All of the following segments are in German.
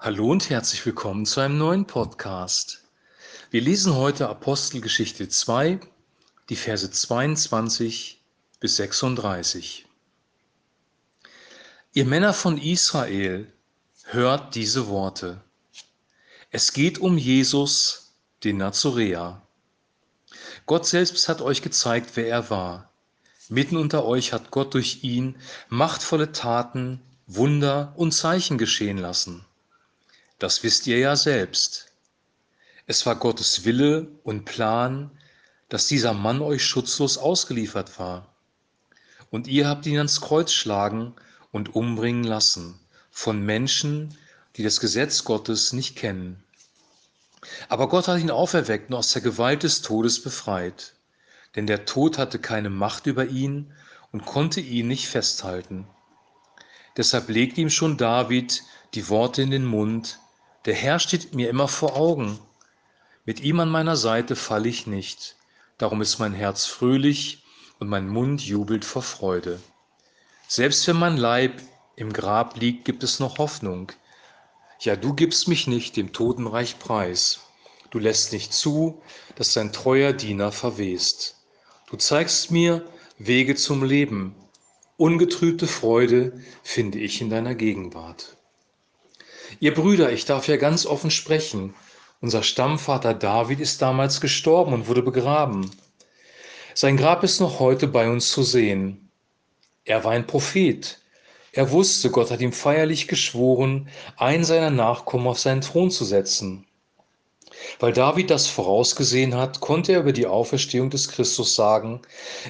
Hallo und herzlich willkommen zu einem neuen Podcast. Wir lesen heute Apostelgeschichte 2, die Verse 22 bis 36. Ihr Männer von Israel, hört diese Worte. Es geht um Jesus, den Nazoräer. Gott selbst hat euch gezeigt, wer er war. Mitten unter euch hat Gott durch ihn machtvolle Taten, Wunder und Zeichen geschehen lassen. Das wisst ihr ja selbst. Es war Gottes Wille und Plan, dass dieser Mann euch schutzlos ausgeliefert war. Und ihr habt ihn ans Kreuz schlagen und umbringen lassen von Menschen, die das Gesetz Gottes nicht kennen. Aber Gott hat ihn auferweckt und aus der Gewalt des Todes befreit, denn der Tod hatte keine Macht über ihn und konnte ihn nicht festhalten. Deshalb legte ihm schon David die Worte in den Mund, der Herr steht mir immer vor Augen. Mit ihm an meiner Seite falle ich nicht. Darum ist mein Herz fröhlich und mein Mund jubelt vor Freude. Selbst wenn mein Leib im Grab liegt, gibt es noch Hoffnung. Ja, du gibst mich nicht dem Totenreich preis. Du lässt nicht zu, dass dein treuer Diener verwest. Du zeigst mir Wege zum Leben. Ungetrübte Freude finde ich in deiner Gegenwart. Ihr Brüder, ich darf ja ganz offen sprechen. Unser Stammvater David ist damals gestorben und wurde begraben. Sein Grab ist noch heute bei uns zu sehen. Er war ein Prophet. Er wusste, Gott hat ihm feierlich geschworen, einen seiner Nachkommen auf seinen Thron zu setzen. Weil David das vorausgesehen hat, konnte er über die Auferstehung des Christus sagen,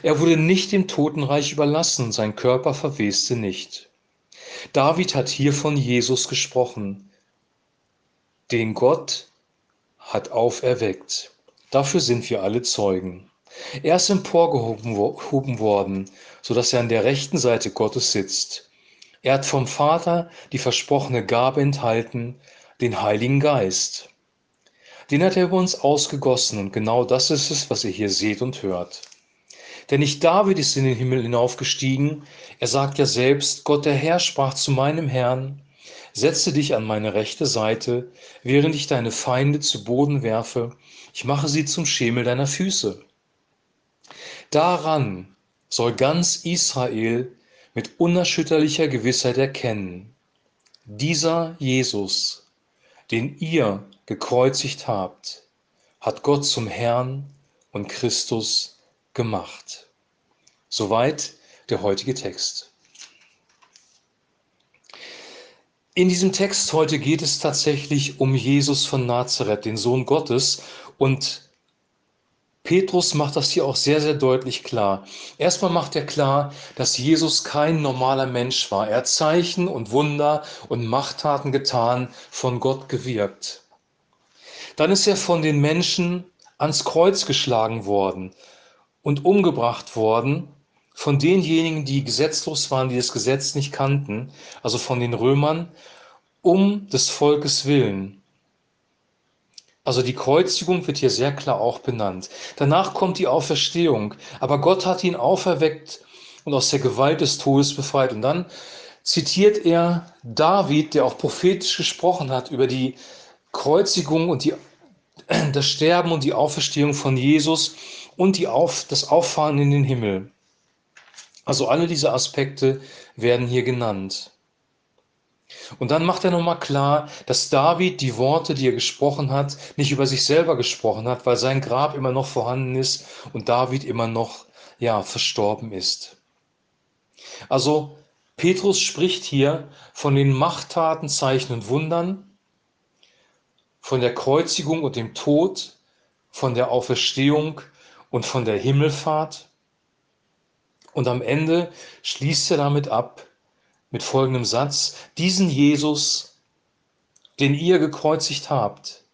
er wurde nicht dem Totenreich überlassen, sein Körper verweste nicht. David hat hier von Jesus gesprochen, den Gott hat auferweckt. Dafür sind wir alle Zeugen. Er ist emporgehoben worden, sodass er an der rechten Seite Gottes sitzt. Er hat vom Vater die versprochene Gabe enthalten, den Heiligen Geist. Den hat er über uns ausgegossen und genau das ist es, was ihr hier seht und hört. Denn nicht David ist in den Himmel hinaufgestiegen. Er sagt ja selbst, Gott der Herr sprach zu meinem Herrn, setze dich an meine rechte Seite, während ich deine Feinde zu Boden werfe. Ich mache sie zum Schemel deiner Füße. Daran soll ganz Israel mit unerschütterlicher Gewissheit erkennen, dieser Jesus, den ihr gekreuzigt habt, hat Gott zum Herrn und Christus gemacht. Soweit der heutige Text. In diesem Text heute geht es tatsächlich um Jesus von Nazareth, den Sohn Gottes. Und Petrus macht das hier auch sehr, sehr deutlich klar. Erstmal macht er klar, dass Jesus kein normaler Mensch war. Er hat Zeichen und Wunder und Machttaten getan, von Gott gewirkt. Dann ist er von den Menschen ans Kreuz geschlagen worden und umgebracht worden von denjenigen, die gesetzlos waren, die das Gesetz nicht kannten, also von den Römern, um des Volkes willen. Also die Kreuzigung wird hier sehr klar auch benannt. Danach kommt die Auferstehung, aber Gott hat ihn auferweckt und aus der Gewalt des Todes befreit. Und dann zitiert er David, der auch prophetisch gesprochen hat über die Kreuzigung und die, das Sterben und die Auferstehung von Jesus und Auf, das Auffahren in den Himmel. Also alle diese Aspekte werden hier genannt. Und dann macht er nochmal klar, dass David die Worte, die er gesprochen hat, nicht über sich selber gesprochen hat, weil sein Grab immer noch vorhanden ist und David immer noch, ja, verstorben ist. Also, Petrus spricht hier von den Machttaten, Zeichen und Wundern, von der Kreuzigung und dem Tod, von der Auferstehung und von der Himmelfahrt. Und am Ende schließt er damit ab mit folgendem Satz, diesen Jesus, den ihr gekreuzigt habt,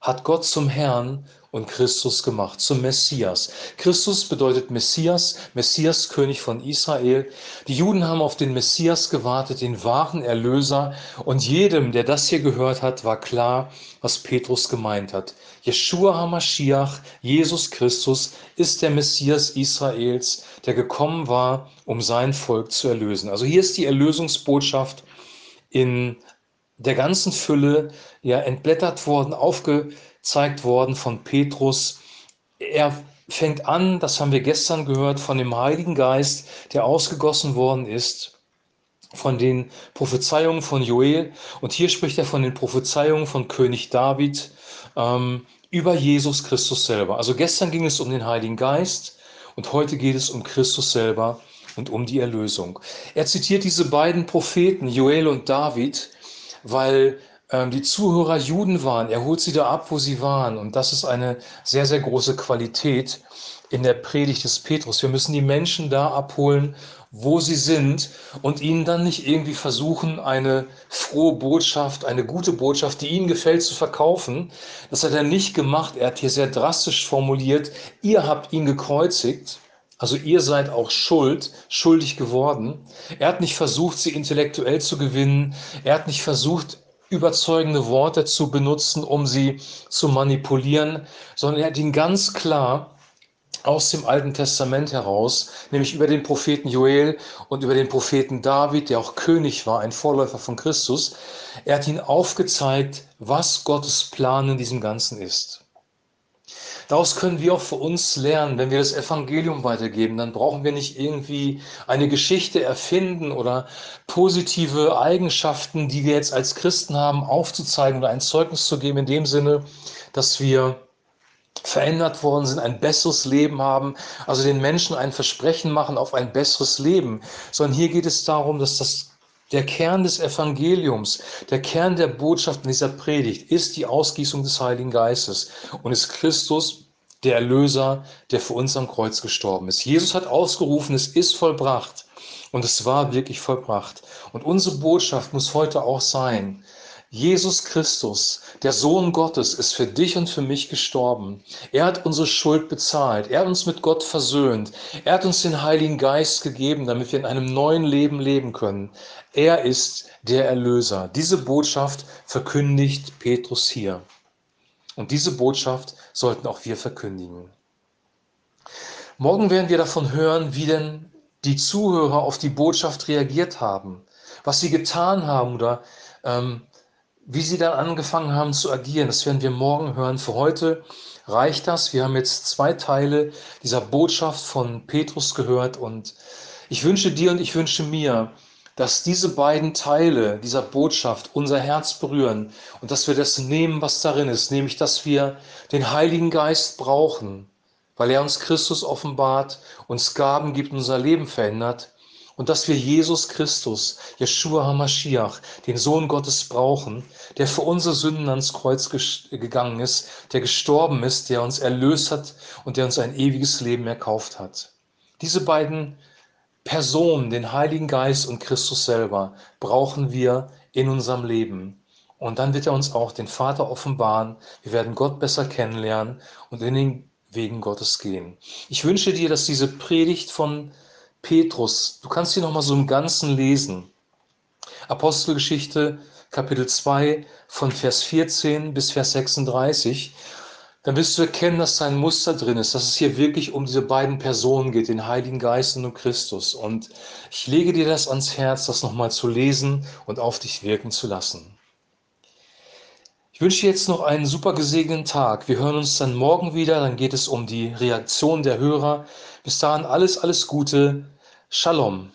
hat Gott zum Herrn und Christus gemacht, zum Messias. Christus bedeutet Messias, Messias König von Israel. Die Juden haben auf den Messias gewartet, den wahren Erlöser. Und jedem, der das hier gehört hat, war klar, was Petrus gemeint hat. Jeshua HaMashiach, Jesus Christus, ist der Messias Israels, der gekommen war, um sein Volk zu erlösen. Also hier ist die Erlösungsbotschaft in der ganzen Fülle ja entblättert worden, aufgezeigt worden von Petrus. Er fängt an, das haben wir gestern gehört, von dem Heiligen Geist, der ausgegossen worden ist, von den Prophezeiungen von Joel. Und hier spricht er von den Prophezeiungen von König David ähm, über Jesus Christus selber. Also gestern ging es um den Heiligen Geist und heute geht es um Christus selber und um die Erlösung. Er zitiert diese beiden Propheten, Joel und David, weil ähm, die Zuhörer Juden waren. Er holt sie da ab, wo sie waren. Und das ist eine sehr, sehr große Qualität in der Predigt des Petrus. Wir müssen die Menschen da abholen, wo sie sind und ihnen dann nicht irgendwie versuchen, eine frohe Botschaft, eine gute Botschaft, die ihnen gefällt, zu verkaufen. Das hat er nicht gemacht. Er hat hier sehr drastisch formuliert, ihr habt ihn gekreuzigt. Also ihr seid auch schuld, schuldig geworden. Er hat nicht versucht, sie intellektuell zu gewinnen. Er hat nicht versucht, überzeugende Worte zu benutzen, um sie zu manipulieren, sondern er hat ihn ganz klar aus dem Alten Testament heraus, nämlich über den Propheten Joel und über den Propheten David, der auch König war, ein Vorläufer von Christus. Er hat ihn aufgezeigt, was Gottes Plan in diesem Ganzen ist. Daraus können wir auch für uns lernen, wenn wir das Evangelium weitergeben, dann brauchen wir nicht irgendwie eine Geschichte erfinden oder positive Eigenschaften, die wir jetzt als Christen haben, aufzuzeigen oder ein Zeugnis zu geben, in dem Sinne, dass wir verändert worden sind, ein besseres Leben haben, also den Menschen ein Versprechen machen auf ein besseres Leben, sondern hier geht es darum, dass das der Kern des Evangeliums, der Kern der Botschaft in dieser Predigt ist die Ausgießung des Heiligen Geistes und ist Christus, der Erlöser, der für uns am Kreuz gestorben ist. Jesus hat ausgerufen, es ist vollbracht und es war wirklich vollbracht. Und unsere Botschaft muss heute auch sein, Jesus Christus, der Sohn Gottes, ist für dich und für mich gestorben. Er hat unsere Schuld bezahlt. Er hat uns mit Gott versöhnt. Er hat uns den Heiligen Geist gegeben, damit wir in einem neuen Leben leben können. Er ist der Erlöser. Diese Botschaft verkündigt Petrus hier. Und diese Botschaft sollten auch wir verkündigen. Morgen werden wir davon hören, wie denn die Zuhörer auf die Botschaft reagiert haben, was sie getan haben oder ähm, wie sie dann angefangen haben zu agieren, das werden wir morgen hören. Für heute reicht das. Wir haben jetzt zwei Teile dieser Botschaft von Petrus gehört und ich wünsche dir und ich wünsche mir, dass diese beiden Teile dieser Botschaft unser Herz berühren und dass wir das nehmen, was darin ist, nämlich dass wir den Heiligen Geist brauchen, weil er uns Christus offenbart, uns Gaben gibt, unser Leben verändert und dass wir Jesus Christus, Yeshua HaMashiach, den Sohn Gottes brauchen, der für unsere Sünden ans Kreuz gegangen ist, der gestorben ist, der uns erlöst hat und der uns ein ewiges Leben erkauft hat. Diese beiden Personen, den Heiligen Geist und Christus selber, brauchen wir in unserem Leben. Und dann wird er uns auch den Vater offenbaren. Wir werden Gott besser kennenlernen und in den Wegen Gottes gehen. Ich wünsche dir, dass diese Predigt von Petrus, du kannst sie noch mal so im Ganzen lesen. Apostelgeschichte Kapitel 2 von Vers 14 bis Vers 36, dann wirst du erkennen, dass da ein Muster drin ist, dass es hier wirklich um diese beiden Personen geht, den Heiligen Geist und Christus. Und ich lege dir das ans Herz, das nochmal zu lesen und auf dich wirken zu lassen. Ich wünsche dir jetzt noch einen super gesegneten Tag. Wir hören uns dann morgen wieder, dann geht es um die Reaktion der Hörer. Bis dahin alles, alles Gute. Shalom.